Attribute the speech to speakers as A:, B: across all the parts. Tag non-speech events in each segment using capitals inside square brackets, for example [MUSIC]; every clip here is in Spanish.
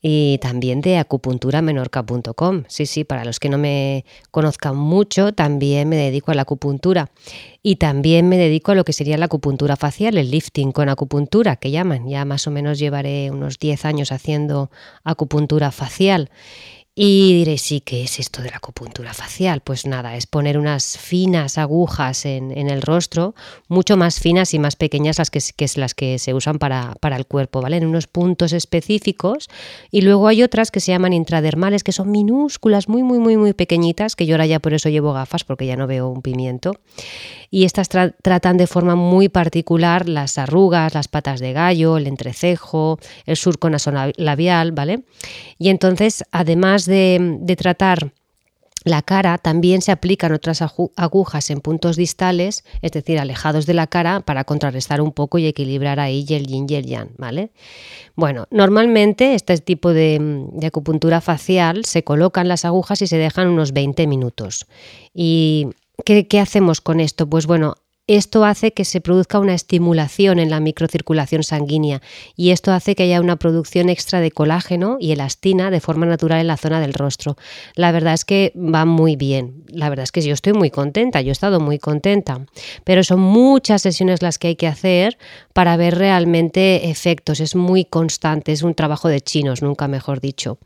A: y también de acupunturamenorca.com. Sí, sí, para los que no me conozcan mucho, también me dedico a la acupuntura y también me dedico a lo que sería la acupuntura facial, el lifting con acupuntura, que llaman. Ya más o menos llevaré unos 10 años haciendo acupuntura facial. Y diréis, sí, ¿qué es esto de la acupuntura facial? Pues nada, es poner unas finas agujas en, el rostro, mucho más finas y más pequeñas las que, que las que se usan para, para, el cuerpo, ¿vale? En unos puntos específicos. Y luego hay otras que se llaman intradermales, que son minúsculas, muy, muy, muy, muy pequeñitas, que yo ahora ya por eso llevo gafas, porque ya no veo un pimiento. Y estas tratan de forma muy particular las arrugas, las patas de gallo, el entrecejo, el surco nasolabial, ¿vale? Y entonces, además de, tratar la cara también se aplican otras agujas en puntos distales, es decir, alejados de la cara, para contrarrestar un poco y equilibrar ahí el yin y el yang, ¿vale? Bueno, normalmente este tipo de, acupuntura facial se colocan las agujas y se dejan unos 20 minutos. ¿Y qué, qué hacemos con esto? Pues bueno, esto hace que se produzca una estimulación en la microcirculación sanguínea y esto hace que haya una producción extra de colágeno y elastina de forma natural en la zona del rostro. La verdad es que va muy bien. La verdad es que yo estoy muy contenta, yo he estado muy contenta, pero son muchas sesiones las que hay que hacer para ver realmente efectos. Es muy constante, es un trabajo de chinos, nunca mejor dicho.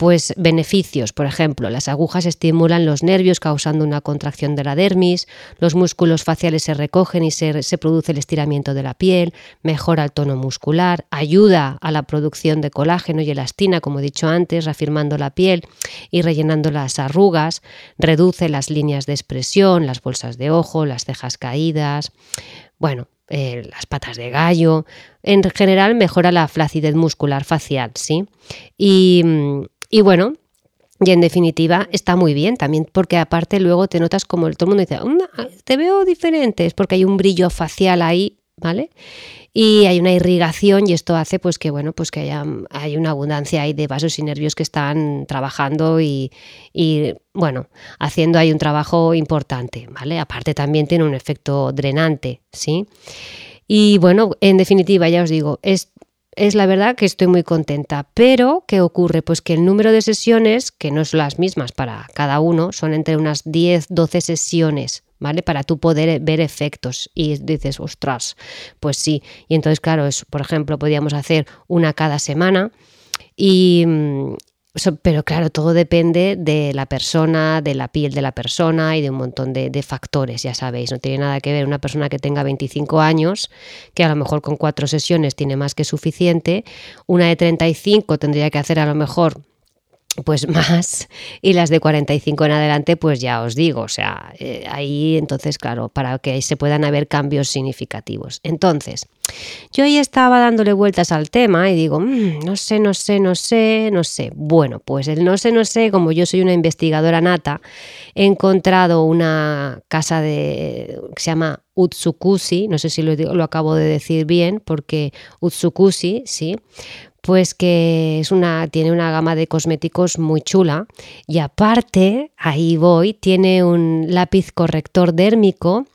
A: Pues beneficios, por ejemplo, las agujas estimulan los nervios causando una contracción de la dermis, los músculos faciales se recogen y se, produce el estiramiento de la piel, mejora el tono muscular, ayuda a la producción de colágeno y elastina, como he dicho antes, reafirmando la piel y rellenando las arrugas, reduce las líneas de expresión, las bolsas de ojo, las cejas caídas, bueno, eh, las patas de gallo. En general mejora la flacidez muscular facial, ¿sí? Y mm, y bueno, y en definitiva está muy bien también porque aparte luego te notas como todo el mundo dice, te veo diferente, es porque hay un brillo facial ahí, ¿vale? Y hay una irrigación y esto hace pues que bueno, pues que haya hay una abundancia ahí de vasos y nervios que están trabajando y, y bueno, haciendo ahí un trabajo importante, ¿vale? Aparte también tiene un efecto drenante, ¿sí? Y bueno, en definitiva, ya os digo, es es la verdad que estoy muy contenta. Pero, ¿qué ocurre? Pues que el número de sesiones, que no son las mismas para cada uno, son entre unas 10, 12 sesiones, ¿vale? Para tú poder ver efectos. Y dices, ostras, pues sí. Y entonces, claro, es, por ejemplo, podríamos hacer una cada semana. Y, pero claro, todo depende de la persona, de la piel de la persona y de un montón de, factores, ya sabéis. No tiene nada que ver una persona que tenga 25 años, que a lo mejor con cuatro sesiones tiene más que suficiente. Una de 35 tendría que hacer a lo mejor pues [LAUGHS] más y las de 45 en adelante pues ya os digo, o sea, eh, ahí entonces claro, para que se puedan haber cambios significativos. Entonces, yo ahí estaba dándole vueltas al tema y digo, mm, no sé, no sé, no sé, no sé. Bueno, pues el no sé, no sé, como yo soy una investigadora nata, he encontrado una casa de, que se llama Utsukushi, no sé si lo, lo acabo de decir bien, porque Utsukushi, sí, pues que es una, tiene una gama de cosméticos muy chula y aparte, ahí voy, tiene un lápiz corrector dérmico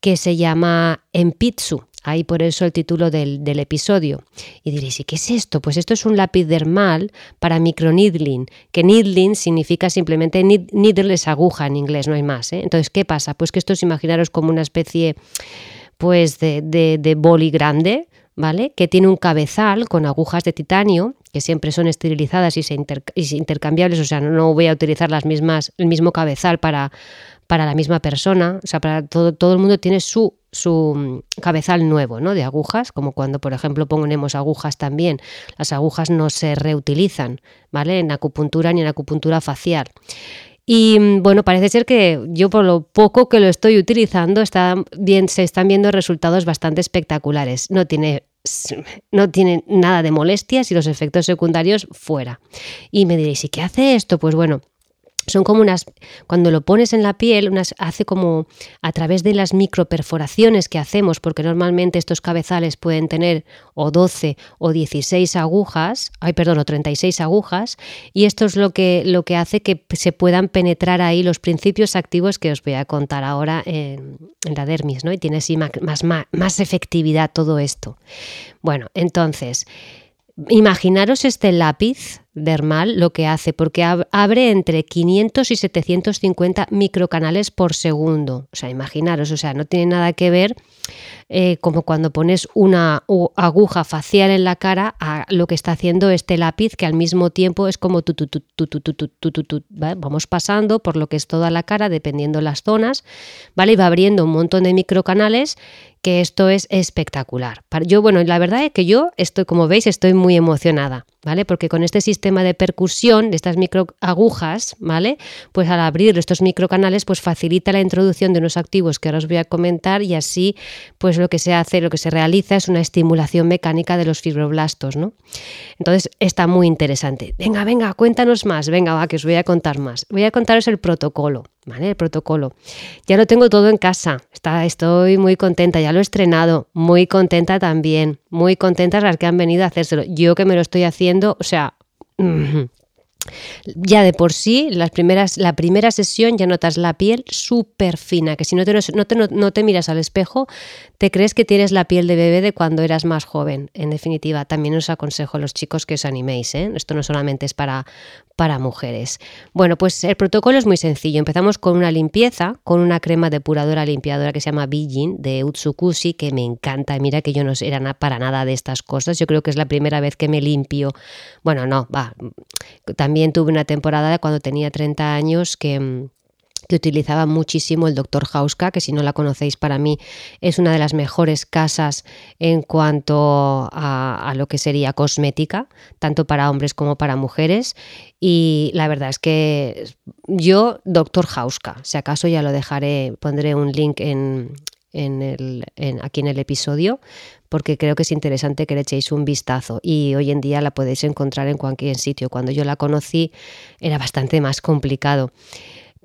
A: que se llama Empitsu. Ahí por eso el título del, episodio. Y diréis, ¿y qué es esto? Pues esto es un lápiz dermal para microneedling, que needling significa simplemente needle aguja en inglés, no hay más. ¿eh? Entonces, ¿qué pasa? Pues que esto es imaginaros como una especie pues de, de, de boli grande, ¿vale? Que tiene un cabezal con agujas de titanio, que siempre son esterilizadas y, se intercambiables, o sea, no, voy a utilizar las mismas, el mismo cabezal para, para la misma persona, o sea, para todo, todo el mundo tiene su, su mm, cabezal nuevo, ¿no? De agujas, como cuando, por ejemplo, ponemos agujas también. Las agujas no se reutilizan, ¿vale? En acupuntura ni en acupuntura facial. Y mm, bueno, parece ser que yo por lo poco que lo estoy utilizando está bien, se están viendo resultados bastante espectaculares. No tiene, no tiene nada de molestias y los efectos secundarios fuera. Y me diréis, ¿y qué hace esto? Pues bueno, son como unas, cuando lo pones en la piel, unas, hace como a través de las microperforaciones que hacemos, porque normalmente estos cabezales pueden tener o 12 o 16 agujas, ay perdón, o 36 agujas, y esto es lo que, lo que hace que se puedan penetrar ahí los principios activos que os voy a contar ahora en, la dermis, ¿no? Y tiene así más, más, más efectividad todo esto. Bueno, entonces, imaginaros este lápiz dermal lo que hace, porque abre entre 500 y 750 microcanales por segundo. O sea, imaginaros, o sea, no tiene nada que ver eh, como cuando pones una aguja facial en la cara a lo que está haciendo este lápiz, que al mismo tiempo es como tu, tu, tu, tu, vamos pasando por lo que es toda la cara, dependiendo las zonas, ¿vale? Y va abriendo un montón de microcanales que esto es espectacular. Yo, bueno, la verdad es que yo estoy, como veis, estoy muy emocionada, ¿vale? Porque con este sistema de percusión de estas microagujas, ¿vale? Pues al abrir estos microcanales, pues facilita la introducción de unos activos que ahora os voy a comentar y así, pues lo que se hace, lo que se realiza es una estimulación mecánica de los fibroblastos, ¿no? Entonces está muy interesante. Venga, venga, cuéntanos más, venga, va, que os voy a contar más. Voy a contaros el protocolo. ¿vale? El protocolo. Ya lo tengo todo en casa, Está, estoy muy contenta, ya lo he estrenado, muy contenta también, muy contentas las que han venido a hacérselo. Yo que me lo estoy haciendo, o sea... Ya de por sí, las primeras, la primera sesión ya notas la piel súper fina, que si no te, no, te, no te miras al espejo, te crees que tienes la piel de bebé de cuando eras más joven. En definitiva, también os aconsejo a los chicos que os animéis. ¿eh? Esto no solamente es para, para mujeres. Bueno, pues el protocolo es muy sencillo. Empezamos con una limpieza, con una crema depuradora limpiadora que se llama Bijin de Utsukushi, que me encanta. Mira que yo no era para nada de estas cosas. Yo creo que es la primera vez que me limpio. Bueno, no, va. También tuve una temporada cuando tenía 30 años que que utilizaba muchísimo el Dr. Hauska, que si no la conocéis para mí es una de las mejores casas en cuanto a, lo que sería cosmética, tanto para hombres como para mujeres. Y la verdad es que yo, Dr. Hauska, si acaso ya lo dejaré, pondré un link en, el, aquí en el episodio, porque creo que es interesante que le echéis un vistazo y hoy en día la podéis encontrar en cualquier sitio. Cuando yo la conocí era bastante más complicado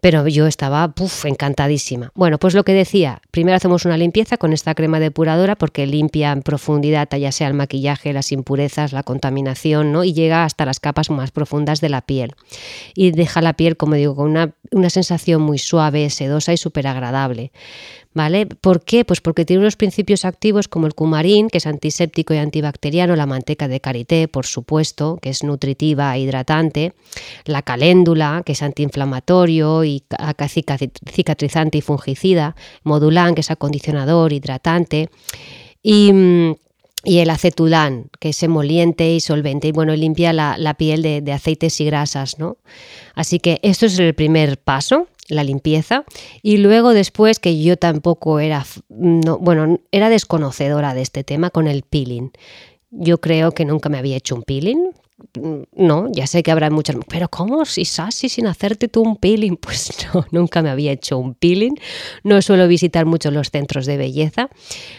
A: pero yo estaba encantadísima. Bueno, pues lo que decía, primero hacemos una limpieza con esta crema depuradora porque limpia en profundidad ya sea el maquillaje, las impurezas, la contaminación, ¿no? Y llega hasta las capas más profundas de la piel. Y deja la piel, como digo, con una, una sensación muy suave, sedosa y súper agradable. ¿Vale? ¿Por qué? Pues porque tiene unos principios activos como el cumarín, que es antiséptico y antibacteriano, la manteca de karité, por supuesto, que es nutritiva e hidratante, la caléndula, que es antiinflamatorio y cicatrizante y fungicida, que es acondicionador, hidratante, y mm, y el acetulán, que es emoliente y solvente y bueno, limpia la, piel de, de, aceites y grasas, ¿no? Así que esto es el primer paso la limpieza y luego después que yo tampoco era, no, bueno, era desconocedora de este tema con el peeling. Yo creo que nunca me había hecho un peeling, no, ya sé que habrá muchas, pero ¿cómo si Sassy sin hacerte tú un peeling? [LAUGHS] Pues no, nunca me había hecho un peeling, no suelo visitar mucho los centros de belleza.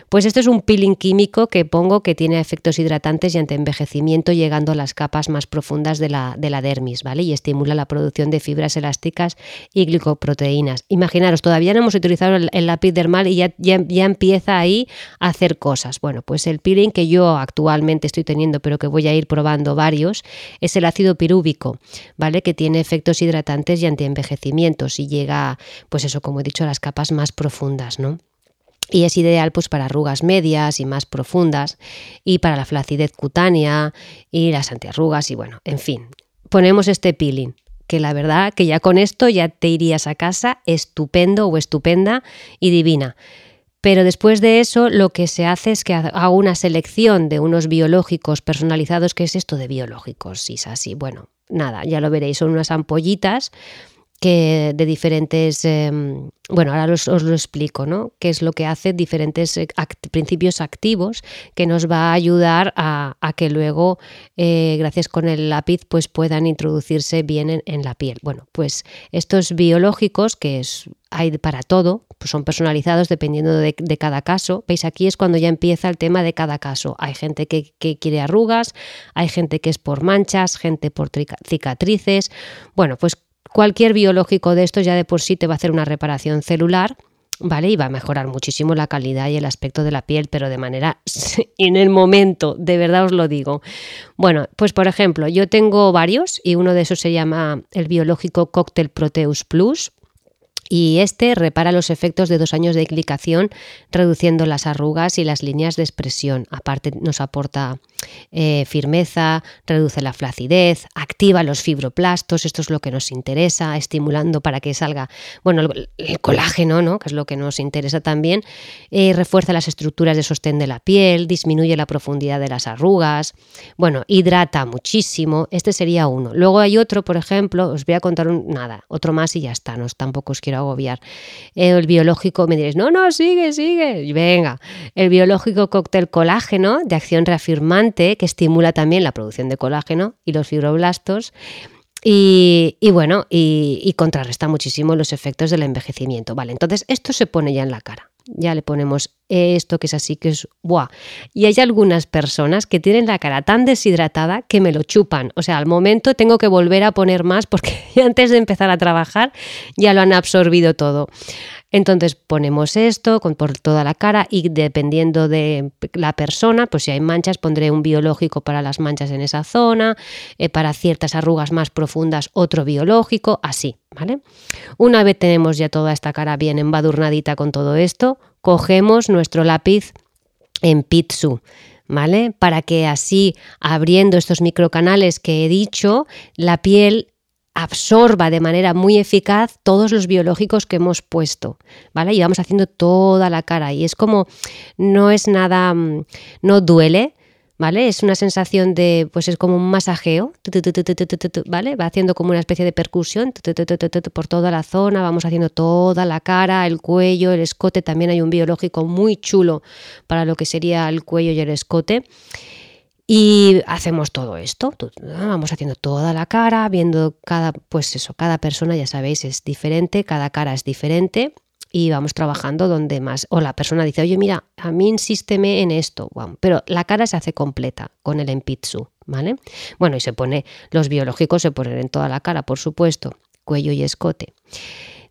A: Pues esto es un peeling químico que pongo que tiene efectos hidratantes y antienvejecimiento llegando a las capas más profundas de la, de la dermis, ¿vale? Y estimula la producción de fibras elásticas y glicoproteínas. Imaginaros, todavía no hemos utilizado el, lápiz dermal y ya, ya, ya empieza ahí a hacer cosas. Bueno, pues el peeling que yo actualmente estoy teniendo, pero que voy a ir probando varios, es el ácido pirúvico, ¿vale? Que tiene efectos hidratantes y antienvejecimientos y llega, pues eso, como he dicho, a las capas más profundas, ¿no? y es ideal pues para arrugas medias y más profundas y para la flacidez cutánea y las antiarrugas y bueno, en fin, ponemos este peeling que la verdad que ya con esto ya te irías a casa estupendo o estupenda y divina. Pero después de eso lo que se hace es que hago una selección de unos biológicos personalizados. ¿Qué es esto de biológicos? Si es así, bueno, nada, ya lo veréis, son unas ampollitas que de diferentes, em, bueno, ahora os, lo explico, ¿no? ¿Qué es lo que hace diferentes eh, principios activos que nos va a ayudar a, que luego, eh, gracias con el lápiz, pues puedan introducirse bien en, la piel. Bueno, pues estos biológicos, que es, hay para todo, pues son personalizados dependiendo de, cada caso. Veis, aquí es cuando ya empieza el tema de cada caso. Hay gente que, que quiere arrugas, hay gente que es por manchas, gente por cicatrices. Bueno, pues cualquier biológico de estos ya de por sí te va a hacer una reparación celular. ¿vale? Y va a mejorar muchísimo la calidad y el aspecto de la piel, pero de manera [LAUGHS] en el momento, de verdad os lo digo. Bueno, pues por ejemplo, yo tengo varios y uno de esos se llama el biológico Cocktail Proteus Plus y este repara los efectos de dos años de clicación, reduciendo las arrugas y las líneas de expresión. Aparte nos aporta eh, firmeza, reduce la flacidez, activa los fibroplastos, esto es lo que nos interesa, estimulando para que salga, bueno, el, colágeno, ¿no? que es lo que nos interesa también, eh, refuerza las estructuras de sostén de la piel, disminuye la profundidad de las arrugas, bueno, hidrata muchísimo, este sería uno. Luego hay otro, por ejemplo, os voy a contar un, nada, otro más y ya está, no, tampoco os quiero agobiar. El biológico, me diréis, no, no, sigue, sigue. Venga, el biológico cóctel colágeno de acción reafirmante que estimula también la producción de colágeno y los fibroblastos. Y, bueno, y, y, contrarresta muchísimo los efectos del envejecimiento. Vale, entonces esto se pone ya en la cara. Ya le ponemos esto que es así, que es ¡buah! Y hay algunas personas que tienen la cara tan deshidratada que me lo chupan. O sea, al momento tengo que volver a poner más porque [LAUGHS] antes de empezar a trabajar ya lo han absorbido todo. Entonces ponemos esto por toda la cara y dependiendo de la persona, pues si hay manchas pondré un biológico para las manchas en esa zona, eh, para ciertas arrugas más profundas otro biológico, así, ¿vale? Una vez tenemos ya toda esta cara bien embadurnadita con todo esto, cogemos nuestro lápiz en Pitsu. ¿Vale? Para que así, abriendo estos microcanales que he dicho, la piel absorba de manera muy eficaz todos los biológicos que hemos puesto, ¿vale? Y vamos haciendo toda la cara y es como no es nada mm, no duele, ¿vale? Es una sensación de pues es como un masajeo, ¿vale? Va haciendo como una especie de percusión por toda la zona, vamos haciendo toda la cara, el cuello, el escote, también hay un biológico muy chulo para lo que sería el cuello y el escote. Y hacemos todo esto, vamos haciendo toda la cara, viendo cada, pues eso, cada persona, ya sabéis, es diferente, cada cara es diferente y vamos trabajando donde más. O la persona dice, oye, mira, a mí insísteme en esto, pero la cara se hace completa con el Empitsu, ¿vale? Bueno, y se pone, los biológicos se ponen en toda la cara, por supuesto, cuello y escote.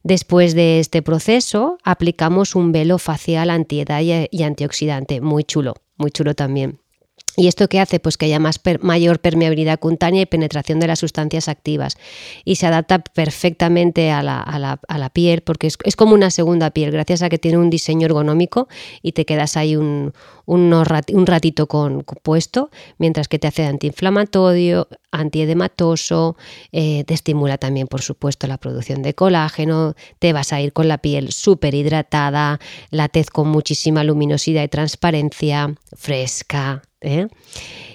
A: Después de este proceso, aplicamos un velo facial antiedad y antioxidante, muy chulo, muy chulo también. ¿Y esto qué hace? Pues que haya más mayor permeabilidad cutánea y penetración de las sustancias activas. Y se adapta perfectamente a la, piel porque es, como una segunda piel, gracias a que tiene un diseño ergonómico y te quedas ahí un, un, ratito con, puesto, mientras que te hace antiinflamatorio, antiedematoso, eh, te estimula también, por supuesto, la producción de colágeno, te vas a ir con la piel súper hidratada, la tez con muchísima luminosidad y transparencia, fresca, ¿eh?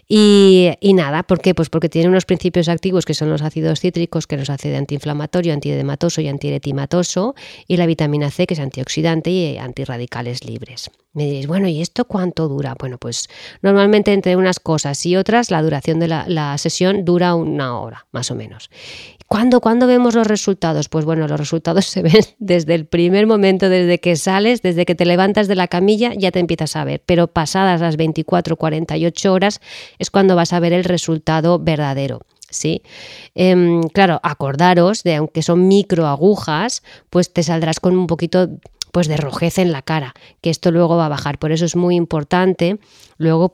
A: Y, nada, ¿por qué? Pues porque tiene unos principios activos que son los ácidos cítricos, que nos hace de antiinflamatorio, antiedematoso y antieretimatoso, y la vitamina C, que es antioxidante y antirradicales libres. Me diréis, bueno, ¿y esto cuánto dura? Bueno, pues normalmente entre unas cosas y otras la duración de la, la sesión dura una hora, más o menos. ¿Cuándo, ¿Cuándo vemos los resultados? Pues bueno, los resultados [LAUGHS] se ven desde el primer momento, desde que sales, desde que te levantas de la camilla, ya te empiezas a ver. Pero pasadas las 24, 48 horas es cuando vas a ver el resultado verdadero. ¿sí? Em, claro, acordaros de aunque son microagujas, pues te saldrás con un poquito pues de rojez en la cara, que esto luego va a bajar. Por eso es muy importante luego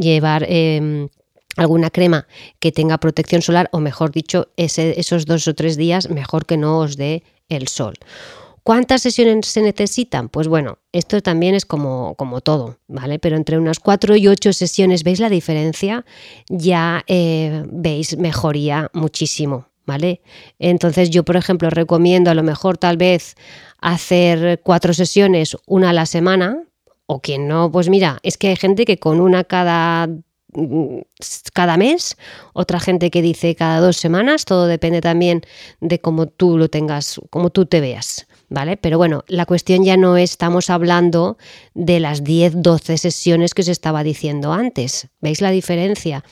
A: llevar em, alguna crema que tenga protección solar o mejor dicho, esos dos o tres días mejor que no os dé el sol. ¿Cuántas sesiones se necesitan? Pues bueno, esto también es como, como todo, ¿vale? Pero entre unas cuatro y ocho sesiones, ¿veis la diferencia? Ya eh, veis mejoría muchísimo, ¿vale? Entonces yo, por ejemplo, recomiendo a lo mejor tal vez hacer cuatro sesiones, una a la semana, o quien no, pues mira, es que hay gente que con una cada cada mes, otra gente que dice cada dos semanas, todo depende también de cómo tú lo tengas, cómo tú te veas, ¿vale? Pero bueno, la cuestión ya no estamos hablando de las 10, 12 sesiones que os estaba diciendo antes, ¿veis la diferencia?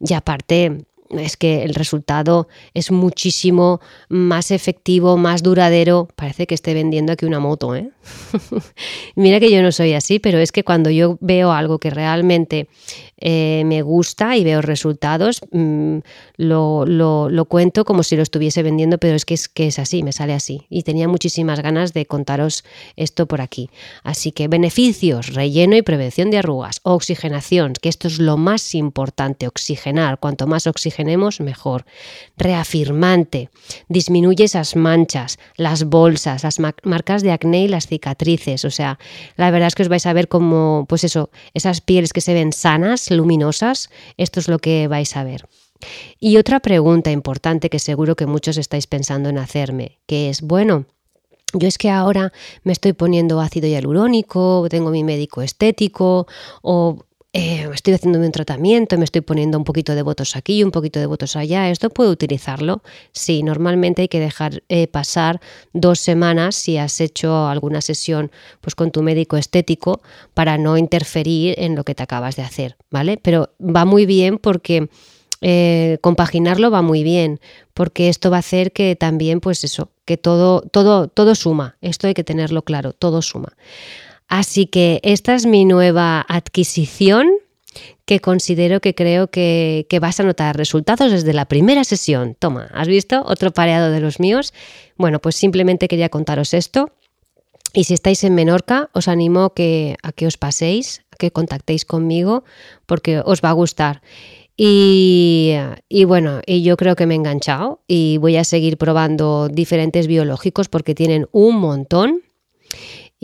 A: Y aparte, es que el resultado es muchísimo más efectivo, más duradero. Parece que esté vendiendo aquí una moto, ¿eh? [LAUGHS] Mira que yo no soy así, pero es que cuando yo veo algo que realmente eh, me gusta y veo resultados, mm, lo, lo, cuento como si lo estuviese vendiendo, pero es que, es que es así, me sale así. Y tenía muchísimas ganas de contaros esto por aquí. Así que beneficios, relleno y prevención de arrugas, oxigenación, que esto es lo más importante, oxigenar. Cuanto más oxigenemos, mejor. Reafirmante, disminuye esas manchas, las bolsas, las marcas de acné y las cicatrices. O sea, la verdad es que os vais a ver como, pues eso, esas pieles que se ven sanas, luminosas, esto es lo que vais a ver. Y otra pregunta importante que seguro que muchos estáis pensando en hacerme, que es, bueno, yo es que ahora me estoy poniendo ácido hialurónico, tengo mi médico estético o eh, estoy haciendo un tratamiento, me estoy poniendo un poquito de votos aquí, un poquito de votos allá, ¿esto puedo utilizarlo? Sí, normalmente hay que dejar eh, pasar dos semanas si has hecho alguna sesión pues, con tu médico estético para no interferir en lo que te acabas de hacer, ¿vale? Pero va muy bien porque... Eh, compaginarlo va muy bien, porque esto va a hacer que también, pues eso, que todo, todo, todo suma. Esto hay que tenerlo claro, todo suma. Así que esta es mi nueva adquisición que considero que creo que, vas a notar resultados desde la primera sesión. Toma, ¿has visto? Otro pareado de los míos. Bueno, pues simplemente quería contaros esto. Y si estáis en Menorca, os animo que, a que os paséis, a que contactéis conmigo, porque os va a gustar. Y, y, bueno, y yo creo que me he enganchado y voy a seguir probando diferentes biológicos porque tienen un montón.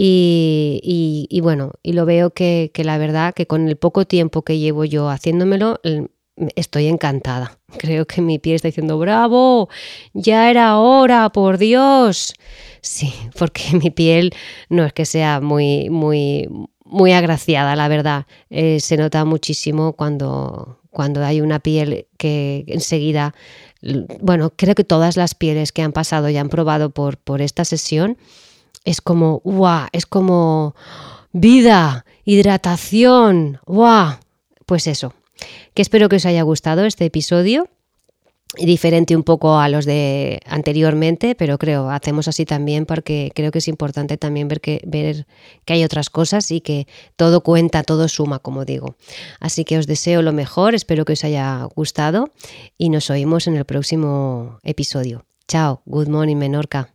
A: Y, bueno, y lo veo que, la verdad que con el poco tiempo que llevo yo haciéndomelo, estoy encantada. [LAUGHS] Creo que mi piel está diciendo, bravo, ya era hora, por Dios. Sí, [LAUGHS] porque mi piel no es que sea muy, muy, muy agraciada, la verdad. Eh, se nota muchísimo cuando, cuando hay una piel que enseguida, bueno, creo que todas las pieles que han pasado y han probado por, por esta sesión, es como, ¡guau! Es como vida, hidratación, ¡guau! Pues eso, que espero que os haya gustado este episodio diferente un poco a los de anteriormente, pero creo hacemos así también porque creo que es importante también ver que, ver que hay otras cosas y que todo cuenta, todo suma, como digo. Así que os deseo lo mejor, espero que os haya gustado y nos oímos en el próximo episodio. Chao, good morning Menorca.